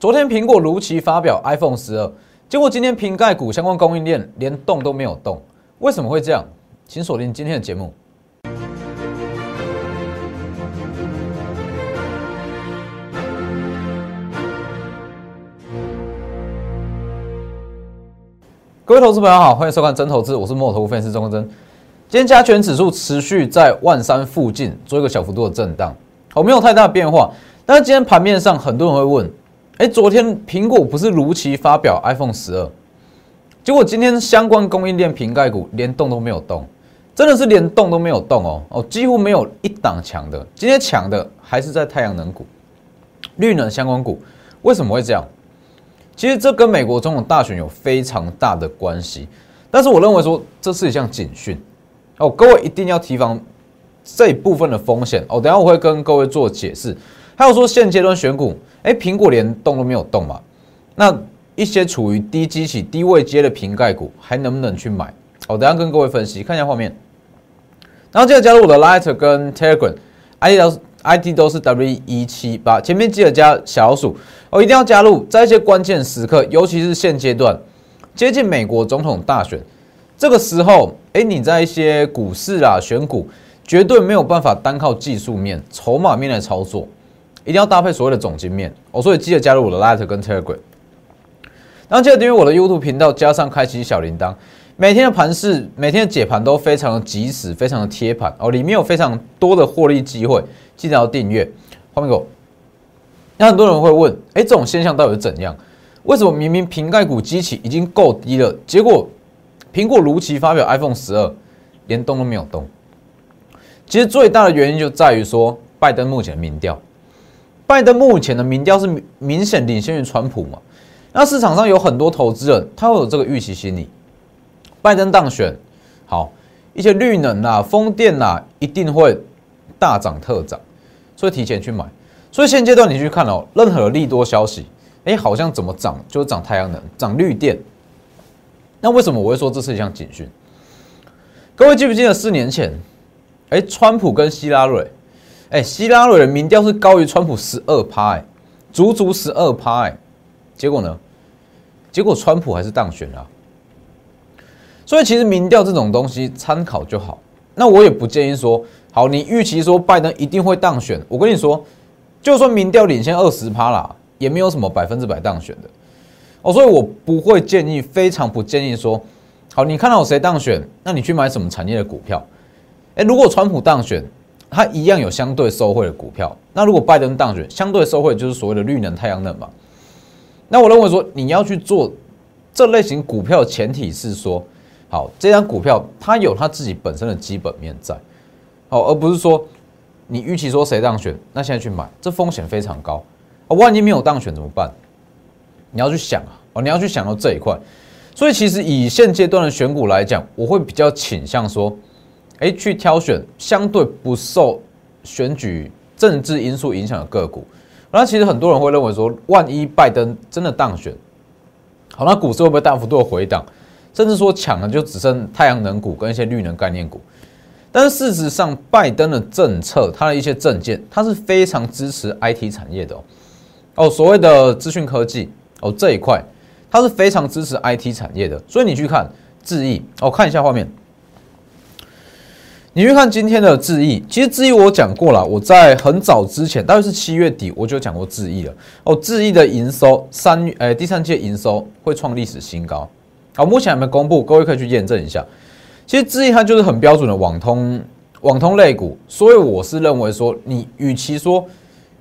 昨天苹果如期发表 iPhone 十二，结果今天瓶盖股相关供应链连动都没有动，为什么会这样？请锁定今天的节目。各位投资朋友好，欢迎收看真投资，我是摩投分析师钟真。今天加权指数持续在万三附近做一个小幅度的震荡，好，没有太大的变化。但是今天盘面上很多人会问，哎，昨天苹果不是如期发表 iPhone 十二，结果今天相关供应链瓶盖股连动都没有动，真的是连动都没有动哦哦，几乎没有一档强的。今天强的还是在太阳能股、绿能相关股，为什么会这样？其实这跟美国总统大选有非常大的关系，但是我认为说这是一项警讯哦，各位一定要提防这一部分的风险哦。等下我会跟各位做解释。还有说现阶段选股，哎，苹果连动都没有动嘛？那一些处于低基期、低位接的瓶盖股还能不能去买？我，等下跟各位分析，看一下画面。然后记得加入我的 Light 跟 Telegram，ID 都 ID 都是 W 一七八，前面记得加小老鼠。哦，一定要加入，在一些关键时刻，尤其是现阶段接近美国总统大选这个时候，哎，你在一些股市啊选股，绝对没有办法单靠技术面、筹码面来操作，一定要搭配所谓的总经面。哦，所以记得加入我的 Light 跟 Telegram，然后记得订阅我的 YouTube 频道，加上开启小铃铛，每天的盘势、每天的解盘都非常的及时，非常的贴盘哦，里面有非常多的获利机会，记得要订阅。画面给我。那很多人会问，哎，这种现象到底是怎样？为什么明明瓶盖股基期已经够低了，结果苹果如期发表 iPhone 十二，连动都没有动？其实最大的原因就在于说，拜登目前的民调，拜登目前的民调是明显领先于川普嘛？那市场上有很多投资人，他会有这个预期心理，拜登当选，好，一些绿能啊、风电啊，一定会大涨特涨，所以提前去买。所以现阶段你去看哦，任何利多消息，哎，好像怎么涨就是涨太阳能、涨绿电。那为什么我会说这是一项警讯？各位记不记得四年前，哎，川普跟希拉蕊，哎，希拉蕊的民调是高于川普十二趴，哎，足足十二趴，哎，结果呢？结果川普还是当选了。所以其实民调这种东西参考就好。那我也不建议说，好，你预期说拜登一定会当选，我跟你说。就算民调领先二十趴啦，也没有什么百分之百当选的哦，所以我不会建议，非常不建议说，好，你看到谁当选，那你去买什么产业的股票？哎，如果川普当选，它一样有相对受惠的股票。那如果拜登当选，相对受惠就是所谓的绿能、太阳能嘛。那我认为说，你要去做这类型股票，前提是说，好，这张股票它有它自己本身的基本面在，好，而不是说。你预期说谁当选，那现在去买，这风险非常高啊！万一没有当选怎么办？你要去想啊，哦，你要去想到这一块。所以其实以现阶段的选股来讲，我会比较倾向说，哎，去挑选相对不受选举政治因素影响的个股。那其实很多人会认为说，万一拜登真的当选，好，那股市会不会大幅度的回档？甚至说抢了就只剩太阳能股跟一些绿能概念股？但是事实上，拜登的政策，他的一些政见，他是非常支持 IT 产业的哦。哦，所谓的资讯科技哦这一块，他是非常支持 IT 产业的。所以你去看智毅哦，看一下画面。你去看今天的智毅，其实智毅我讲过了，我在很早之前，大概是七月底我就讲过智毅了。哦，智毅的营收三月，呃，第三届营收会创历史新高。好，目前还没公布，各位可以去验证一下。其实智毅它就是很标准的网通网通类股，所以我是认为说，你与其说，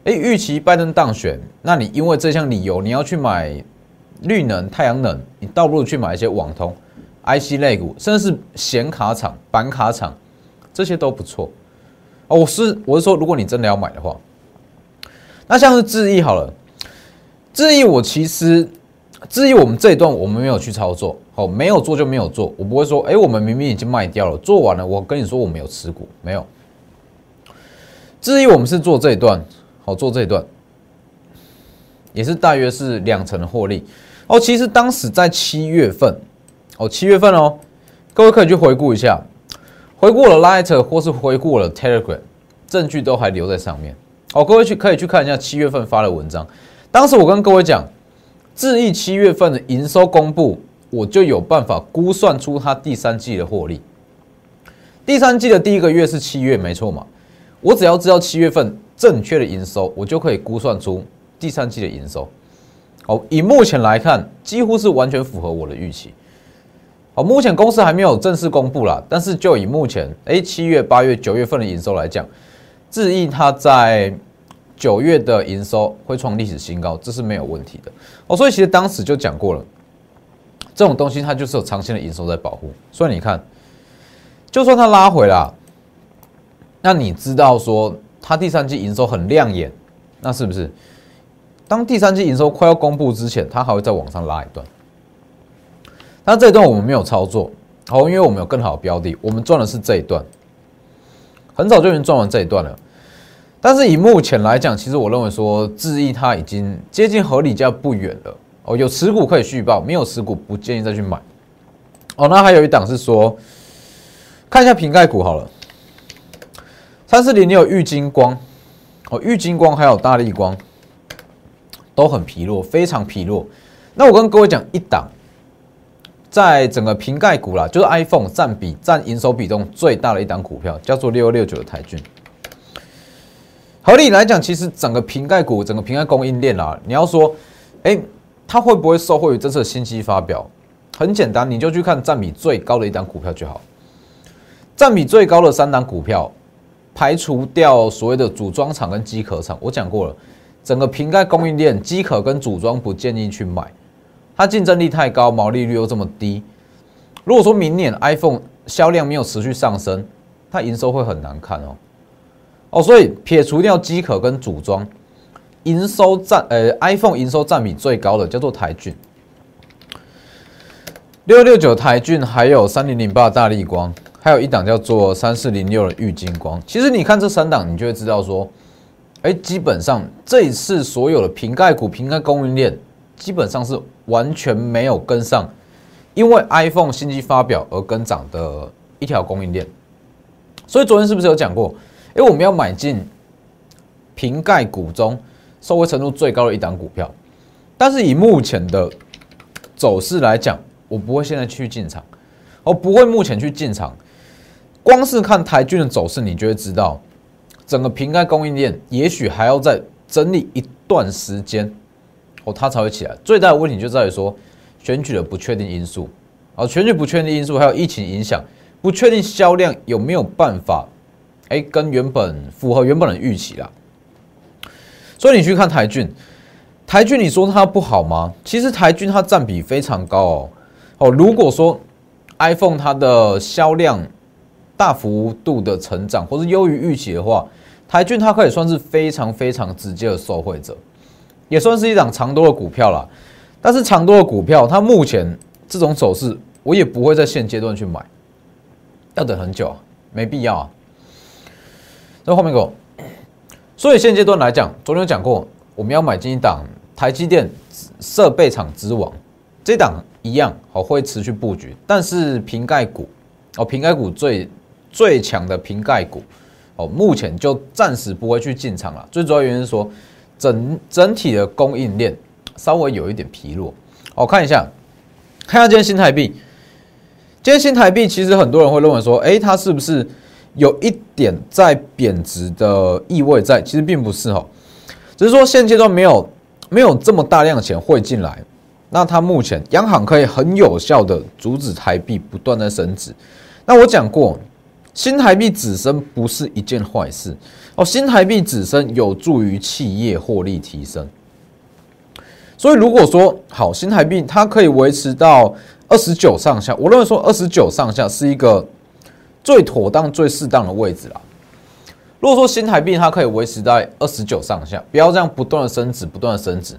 哎，预期拜登当选，那你因为这项理由你要去买绿能、太阳能，你倒不如去买一些网通 IC 类股，甚至是显卡厂、板卡厂，这些都不错。哦，我是我是说，如果你真的要买的话，那像是智易好了，智易我其实。智易我们这一段，我们没有去操作，好，没有做就没有做，我不会说，哎，我们明明已经卖掉了，做完了，我跟你说我们有持股，没有。智易我们是做这一段，好，做这一段，也是大约是两成的获利。哦，其实当时在七月份，哦，七月份哦，各位可以去回顾一下，回顾了 Light 或是回顾了 Telegram，证据都还留在上面。哦，各位去可以去看一下七月份发的文章。当时我跟各位讲，智毅七月份的营收公布，我就有办法估算出它第三季的获利。第三季的第一个月是七月，没错嘛？我只要知道七月份正确的营收，我就可以估算出第三季的营收。好，以目前来看，几乎是完全符合我的预期。好，目前公司还没有正式公布啦，但是就以目前哎七月、八月、九月份的营收来讲，智毅它在九月的营收会创历史新高，这是没有问题的。哦，所以其实当时就讲过了，这种东西它就是有长线的营收在保护。所以你看，就算它拉回了，那你知道说它第三季营收很亮眼，那是不是？当第三季营收快要公布之前，它还会再往上拉一段。那这一段我们没有操作，好，因为我们有更好的标的，我们赚的是这一段，很早就已经赚完这一段了。但是以目前来讲，其实我认为说智毅它已经接近合理价不远了。哦，有持股可以续报，没有持股不建议再去买。哦，那还有一档是说，看一下瓶盖股好了，三四零你有玉金光，哦，玉金光还有大力光。都很疲弱，非常疲弱。那我跟各位讲，一档在整个瓶盖股啦，就是 iPhone 占比占营收比重最大的一档股票，叫做六六九的台骏。合理来讲，其实整个瓶盖股、整个瓶盖供应链啦，你要说，哎，它会不会受惠于这次信息发表？很简单，你就去看占比最高的一档股票就好。占比最高的三档股票，排除掉所谓的组装厂跟机壳厂，我讲过了。整个瓶盖供应链，机壳跟组装不建议去买，它竞争力太高，毛利率又这么低。如果说明年 iPhone 销量没有持续上升，它营收会很难看哦。哦，所以撇除掉机壳跟组装，营收占呃 iPhone 营收占比最高的叫做台骏，六六九台骏，还有三零零八大力光，还有一档叫做三四零六的玉金光。其实你看这三档，你就会知道说。哎，基本上这一次所有的瓶盖股、瓶盖供应链，基本上是完全没有跟上，因为 iPhone 新机发表而跟涨的一条供应链。所以昨天是不是有讲过？哎，我们要买进瓶盖股中受惠程度最高的一档股票，但是以目前的走势来讲，我不会现在去进场，我不会目前去进场。光是看台军的走势，你就会知道。整个瓶盖供应链也许还要再整理一段时间，哦，它才会起来。最大的问题就在于说选举的不确定因素，哦，选举不确定因素还有疫情影响，不确定销量有没有办法，哎，跟原本符合原本的预期啦。所以你去看台骏，台骏你说它不好吗？其实台骏它占比非常高哦，哦，如果说 iPhone 它的销量大幅度的成长，或是优于预期的话，台骏它可以算是非常非常直接的受惠者，也算是一档长多的股票啦。但是长多的股票，它目前这种走势，我也不会在现阶段去买，要等很久啊，没必要啊。那后面给我，所以现阶段来讲，昨天讲过，我们要买进一档台积电设备厂之王，这档一样好会持续布局，但是瓶盖股哦，瓶盖股最最强的瓶盖股。哦，目前就暂时不会去进场了。最主要原因是说，整整体的供应链稍微有一点疲弱。我看一下，看下今天新台币。今天新台币其实很多人会认为说，哎，它是不是有一点在贬值的意味在？其实并不是哈，只是说现阶段没有没有这么大量的钱汇进来。那它目前央行可以很有效的阻止台币不断的升值。那我讲过。新台币只升不是一件坏事哦，新台币止升有助于企业获利提升。所以如果说好，新台币它可以维持到二十九上下，我认为说二十九上下是一个最妥当、最适当的位置啦。如果说新台币它可以维持在二十九上下，不要这样不断的升值、不断的升值，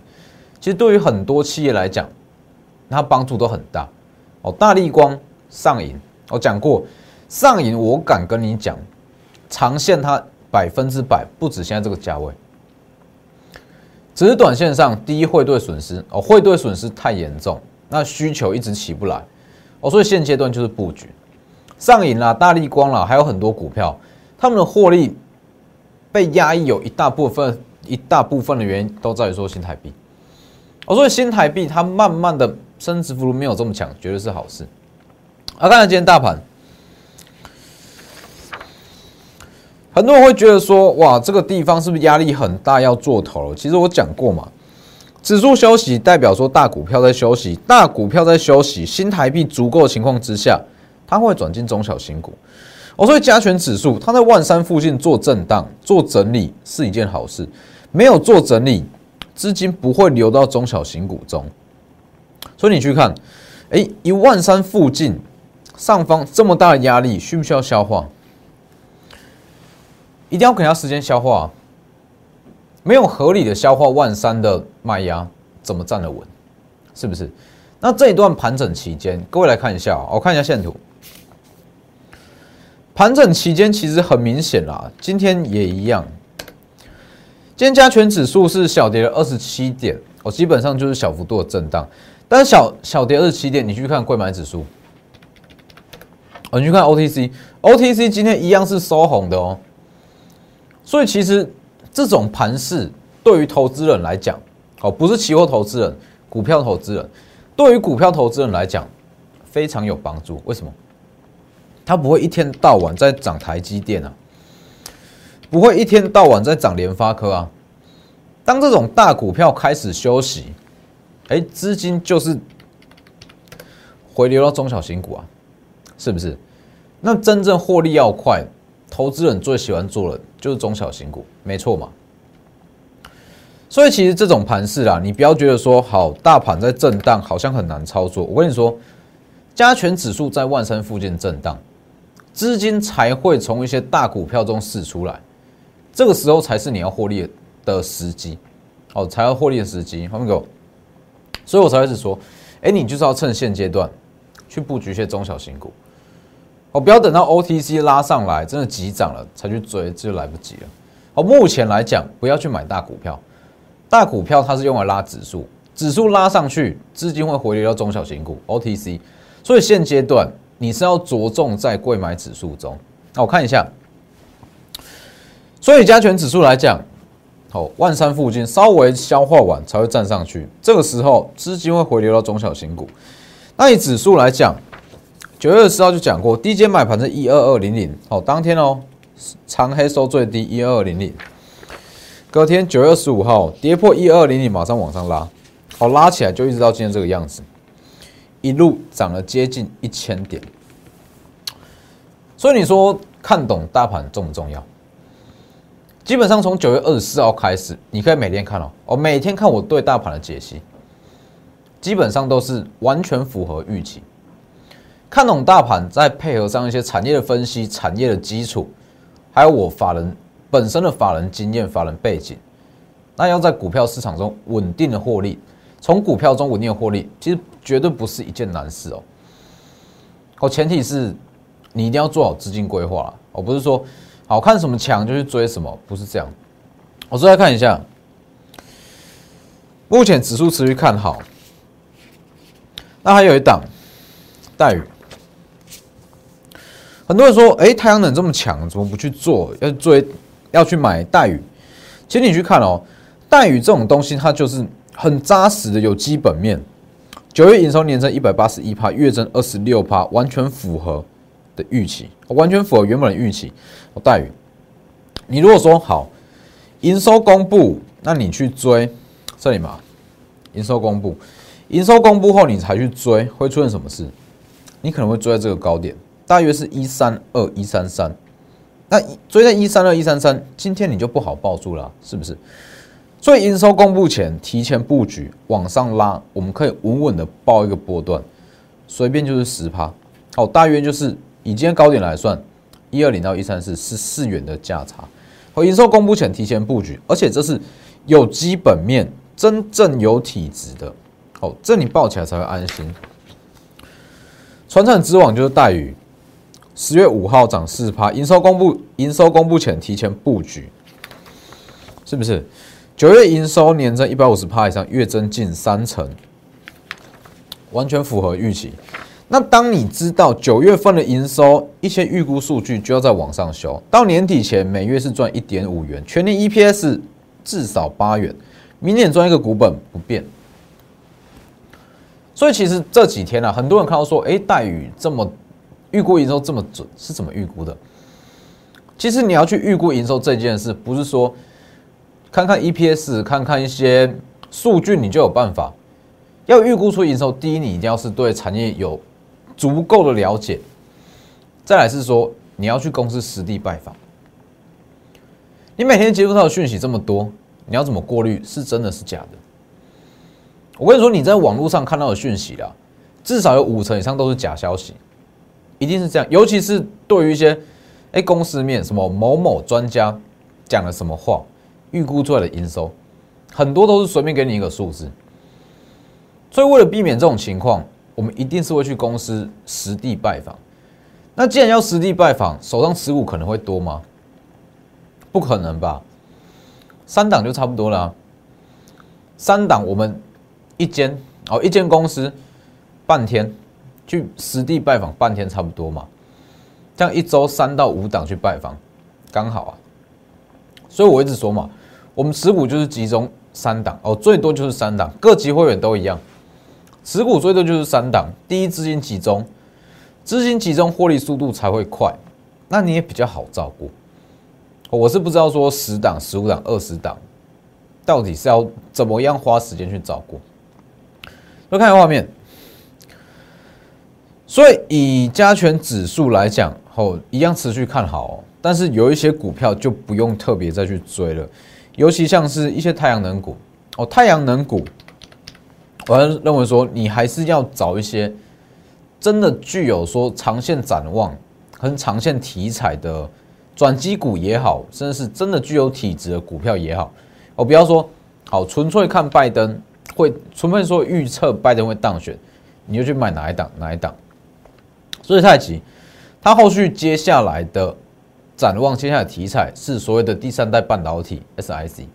其实对于很多企业来讲，它帮助都很大哦。大力光上影，我讲过。上影，我敢跟你讲，长线它百分之百不止现在这个价位，只是短线上第一汇兑损失哦，汇兑损失太严重，那需求一直起不来哦，所以现阶段就是布局。上影啦、大力光啦，还有很多股票，他们的获利被压抑，有一大部分一大部分的原因都在于说新台币。哦，所以新台币它慢慢的升值幅度没有这么强，绝对是好事。啊，看看今天大盘，很多人会觉得说，哇，这个地方是不是压力很大，要做头？其实我讲过嘛，指数休息代表说大股票在休息，大股票在休息，新台币足够的情况之下，它会转进中小型股。哦，所以加权指数它在万三附近做震荡、做整理是一件好事，没有做整理，资金不会流到中小型股中。所以你去看，哎，一万三附近。上方这么大的压力，需不需要消化？一定要给它时间消化。没有合理的消化万三的卖压，怎么站得稳？是不是？那这一段盘整期间，各位来看一下，我看一下线图。盘整期间其实很明显啦，今天也一样。今天加权指数是小跌了二十七点，哦，基本上就是小幅度的震荡。但是小小跌二十七点，你去看贵买指数。我去看 OTC，OTC 今天一样是收红的哦。所以其实这种盘势对于投资人来讲，哦，不是期货投资人，股票投资人，对于股票投资人来讲非常有帮助。为什么？它不会一天到晚在涨台积电啊，不会一天到晚在涨联发科啊。当这种大股票开始休息，哎，资金就是回流到中小型股啊。是不是？那真正获利要快，投资人最喜欢做的就是中小型股，没错嘛。所以其实这种盘势啊，你不要觉得说好大盘在震荡，好像很难操作。我跟你说，加权指数在万三附近震荡，资金才会从一些大股票中释出来，这个时候才是你要获利的时机，哦，才要获利的时机。他们给我，所以我才开始说，哎，你就是要趁现阶段去布局一些中小型股。哦，不要等到 OTC 拉上来，真的急涨了才去追，这就来不及了。哦，目前来讲，不要去买大股票，大股票它是用来拉指数，指数拉上去，资金会回流到中小型股 OTC。所以现阶段你是要着重在贵买指数中。那我看一下，所以加权指数来讲，哦，万三附近稍微消化完才会站上去，这个时候资金会回流到中小型股。那以指数来讲，九月二十号就讲过，低阶买盘是一二二零零，好，当天哦，长黑收最低一二二零零，隔天九月二十五号跌破一二零零，马上往上拉，好，拉起来就一直到今天这个样子，一路涨了接近一千点，所以你说看懂大盘重不重要？基本上从九月二十四号开始，你可以每天看哦，哦，每天看我对大盘的解析，基本上都是完全符合预期。看懂大盘，再配合上一些产业的分析、产业的基础，还有我法人本身的法人经验、法人背景，那要在股票市场中稳定的获利，从股票中稳定的获利，其实绝对不是一件难事哦。哦，前提是你一定要做好资金规划，我不是说好看什么强就去追什么，不是这样。我再来看一下，目前指数持续看好，那还有一档待遇。很多人说：“哎，太阳能这么强，怎么不去做？要追，要去买带鱼。其实你去看哦，带鱼这种东西，它就是很扎实的，有基本面。九月营收年增一百八十一趴，月增二十六趴，完全符合的预期，完全符合原本的预期。待遇，你如果说好营收公布，那你去追这里嘛？营收公布，营收公布后你才去追，会出现什么事？你可能会追在这个高点。”大约是一三二一三三，那追在一三二一三三，今天你就不好抱住了，是不是？所以营收公布前提前布局往上拉，我们可以稳稳的报一个波段，随便就是十趴，好，大约就是以今天高点来算，一二零到一三四是四元的价差。和营收公布前提前布局，而且这是有基本面、真正有体质的，好，这你抱起来才会安心。传产之网就是待遇。十月五号涨四趴，营收公布，营收公布前提前布局，是不是？九月营收年增一百五十趴以上，月增近三成，完全符合预期。那当你知道九月份的营收一些预估数据就要在往上修，到年底前每月是赚一点五元，全年 EPS 至少八元，明年赚一个股本不变，所以其实这几天啊，很多人看到说，哎，待遇这么预估营收这么准，是怎么预估的？其实你要去预估营收这件事，不是说看看 EPS，看看一些数据你就有办法。要预估出营收，第一，你一定要是对产业有足够的了解；再来是说，你要去公司实地拜访。你每天接触到的讯息这么多，你要怎么过滤是真的是假的？我跟你说，你在网络上看到的讯息啦，至少有五成以上都是假消息，一定是这样。尤其是对于一些哎公司面什么某某专家讲了什么话，预估出来的营收，很多都是随便给你一个数字。所以为了避免这种情况，我们一定是会去公司实地拜访。那既然要实地拜访，手上持股可能会多吗？不可能吧，三档就差不多了。三档我们。一间哦，一间公司半天去实地拜访半天差不多嘛，这样一周三到五档去拜访，刚好啊。所以我一直说嘛，我们持股就是集中三档哦，最多就是三档，各级会员都一样，持股最多就是三档。第一资金集中，资金集中获利速度才会快，那你也比较好照顾。我是不知道说十档、十五档、二十档，到底是要怎么样花时间去照顾。来看画面，所以以加权指数来讲，后一样持续看好，但是有一些股票就不用特别再去追了，尤其像是一些太阳能股哦，太阳能股，我认为说你还是要找一些真的具有说长线展望跟长线题材的转机股也好，甚至是真的具有体质的股票也好，哦，不要说好纯粹看拜登。会，除非说预测拜登会当选，你就去买哪一档哪一档。所以太极，它后续接下来的展望，接下来题材是所谓的第三代半导体 SIC。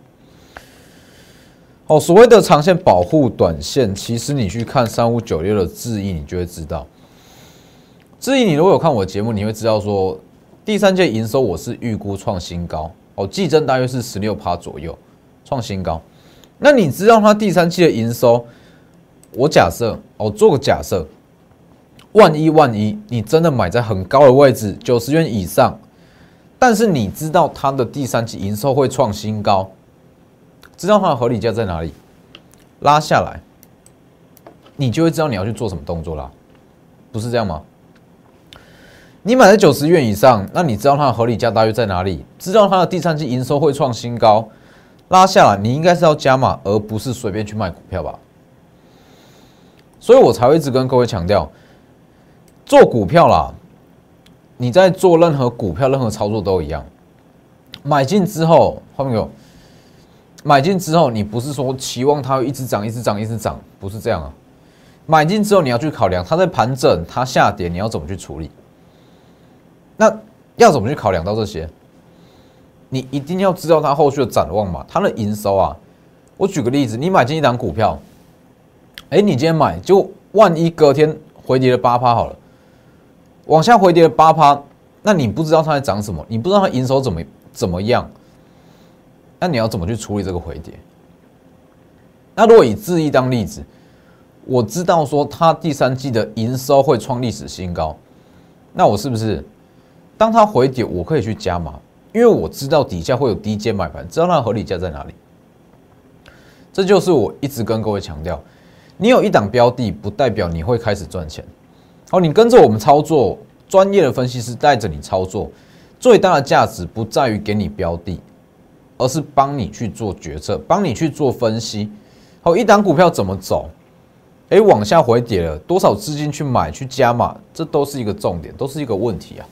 哦，所谓的长线保护短线，其实你去看三五九六的智毅，你就会知道。智毅，你如果有看我节目，你会知道说，第三届营收我是预估创新高，哦，季增大约是十六趴左右，创新高。那你知道它第三期的营收？我假设，我做个假设，万一万一你真的买在很高的位置，九十元以上，但是你知道它的第三期营收会创新高，知道它的合理价在哪里？拉下来，你就会知道你要去做什么动作啦，不是这样吗？你买在九十元以上，那你知道它的合理价大约在哪里？知道它的第三期营收会创新高。拉下来，你应该是要加码，而不是随便去卖股票吧。所以我才会一直跟各位强调，做股票啦，你在做任何股票、任何操作都一样。买进之后，后面有买进之后，你不是说期望它会一直涨、一直涨、一直涨，不是这样啊。买进之后，你要去考量它在盘整、它下跌，你要怎么去处理？那要怎么去考量到这些？你一定要知道它后续的展望嘛？它的营收啊，我举个例子，你买进一档股票，哎，你今天买，就万一隔天回跌了八趴好了，往下回跌了八趴，那你不知道它在涨什么，你不知道它营收怎么怎么样，那你要怎么去处理这个回跌？那如果以智毅当例子，我知道说它第三季的营收会创历史新高，那我是不是当它回跌，我可以去加码？因为我知道底下会有低阶买盘，知道它的合理价在哪里。这就是我一直跟各位强调，你有一档标的，不代表你会开始赚钱。好，你跟着我们操作，专业的分析师带着你操作，最大的价值不在于给你标的，而是帮你去做决策，帮你去做分析。好，一档股票怎么走？诶，往下回跌了，多少资金去买去加码，这都是一个重点，都是一个问题啊。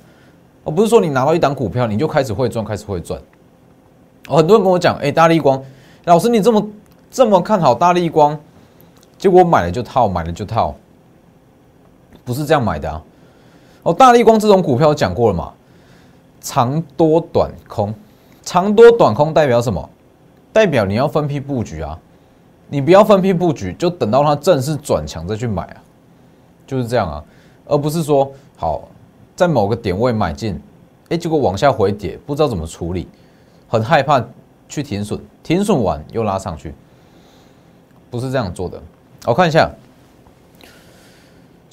而不是说你拿到一档股票，你就开始会赚，开始会赚。很多人跟我讲，哎，大力光老师，你这么这么看好大力光，结果买了就套，买了就套，不是这样买的啊。哦，大力光这种股票讲过了嘛，长多短空，长多短空代表什么？代表你要分批布局啊，你不要分批布局，就等到它正式转强再去买啊，就是这样啊，而不是说好。在某个点位买进，哎，结果往下回跌，不知道怎么处理，很害怕去停损，停损完又拉上去，不是这样做的。我看一下，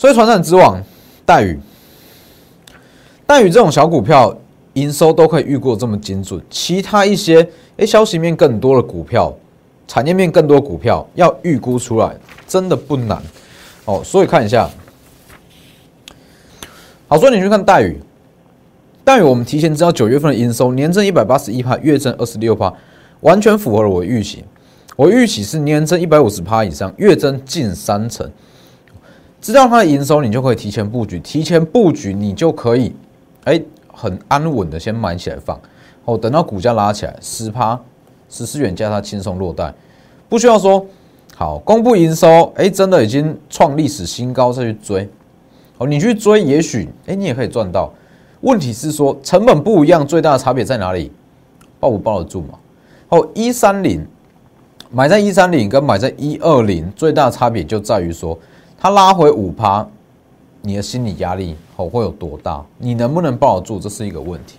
所以，船产之王待遇，待遇这种小股票营收都可以预估这么精准，其他一些诶消息面更多的股票，产业面更多股票要预估出来真的不难哦。所以看一下，好，所以你去看待遇，待遇我们提前知道九月份的营收年增一百八十一趴，月增二十六趴，完全符合了我预期。我预期是年增一百五十趴以上，月增近三成。知道它的营收，你就可以提前布局，提前布局，你就可以，哎，很安稳的先买起来放，哦，等到股价拉起来，十趴、十四元价，它轻松落袋，不需要说好公布营收，哎，真的已经创历史新高再去追，哦，你去追，也许，哎，你也可以赚到。问题是说成本不一样，最大的差别在哪里？抱不抱得住嘛？哦，一三零买在一三零跟买在一二零，最大的差别就在于说。它拉回五趴，你的心理压力哦会有多大？你能不能抱得住？这是一个问题。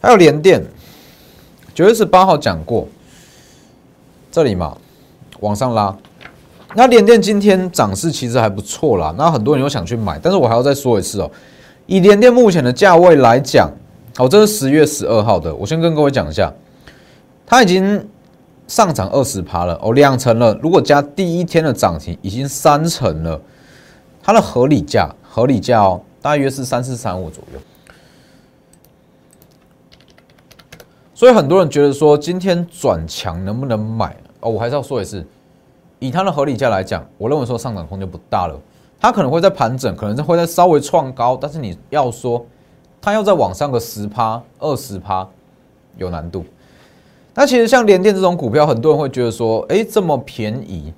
还有联电，九月十八号讲过，这里嘛往上拉。那联电今天涨势其实还不错啦，那很多人又想去买，但是我还要再说一次哦，以联电目前的价位来讲，哦，这是十月十二号的，我先跟各位讲一下，它已经。上涨二十趴了哦，两成了。如果加第一天的涨停，已经三成了。它的合理价，合理价哦，大约是三四三五左右。所以很多人觉得说，今天转强能不能买哦？我还是要说一次，以它的合理价来讲，我认为说上涨空间不大了。它可能会在盘整，可能会在稍微创高，但是你要说它要再往上个十趴、二十趴，有难度。那其实像联电这种股票，很多人会觉得说，哎，这么便宜，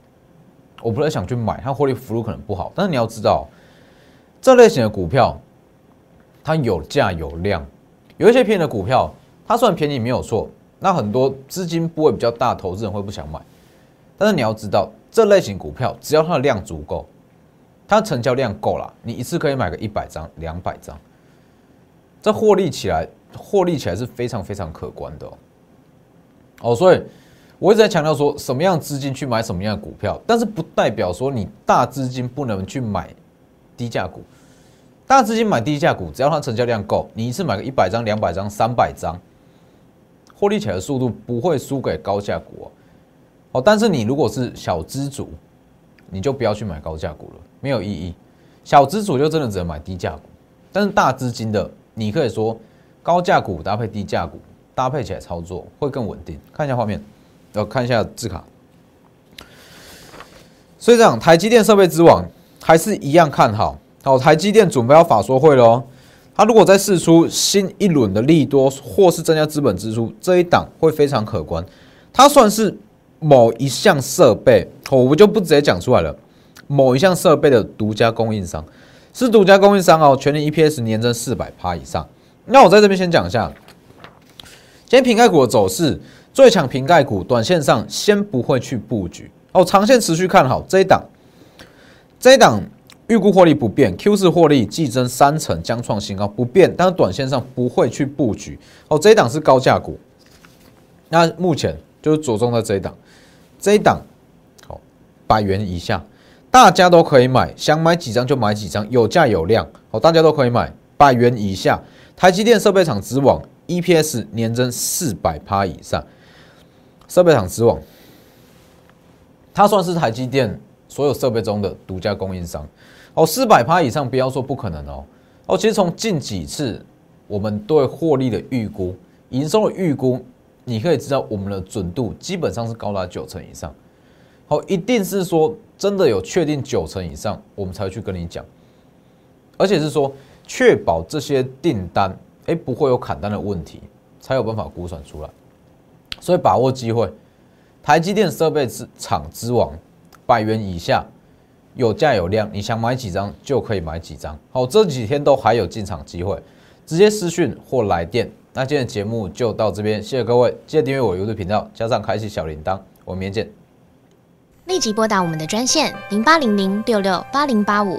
我不太想去买，它获利幅度可能不好。但是你要知道，这类型的股票，它有价有量，有一些便宜的股票，它虽然便宜没有错，那很多资金部位比较大，投资人会不想买。但是你要知道，这类型股票只要它的量足够，它成交量够了，你一次可以买个一百张、两百张，这获利起来，获利起来是非常非常可观的。哦，所以我一直在强调说，什么样资金去买什么样的股票，但是不代表说你大资金不能去买低价股。大资金买低价股，只要它成交量够，你一次买个一百张、两百张、三百张，获利起来的速度不会输给高价股哦。哦，但是你如果是小资主，你就不要去买高价股了，没有意义。小资主就真的只能买低价股，但是大资金的，你可以说高价股搭配低价股。搭配起来操作会更稳定。看一下画面，要看一下字卡。所以这样，台积电设备之王还是一样看好。好，台积电准备要法说会了。它如果再试出新一轮的利多，或是增加资本支出，这一档会非常可观。它算是某一项设备，我们就不直接讲出来了。某一项设备的独家供应商是独家供应商哦，全年 EPS 年增四百趴以上。那我在这边先讲一下。今天瓶盖股的走势最强，瓶盖股短线上先不会去布局哦，长线持续看好这一档。这一档预估获利不变，Q 四获利季增三成，将创新高不变，但是短线上不会去布局哦。这一档是高价股，那目前就是着重在这一档，这一档好百元以下，大家都可以买，想买几张就买几张，有价有量哦，大家都可以买，百元以下，台积电设备厂之王。EPS 年增四百趴以上，设备厂之王，它算是台积电所有设备中的独家供应商哦。四百趴以上，不要说不可能哦哦。其实从近几次我们对获利的预估、营收的预估，你可以知道我们的准度基本上是高达九成以上。好，一定是说真的有确定九成以上，我们才会去跟你讲，而且是说确保这些订单。哎，不会有砍单的问题，才有办法估算出来。所以把握机会，台积电设备之厂之王，百元以下，有价有量，你想买几张就可以买几张。好，这几天都还有进场机会，直接私讯或来电。那今天节目就到这边，谢谢各位，记得订阅我 YouTube 频道，加上开启小铃铛，我们明天见。立即拨打我们的专线零八零零六六八零八五。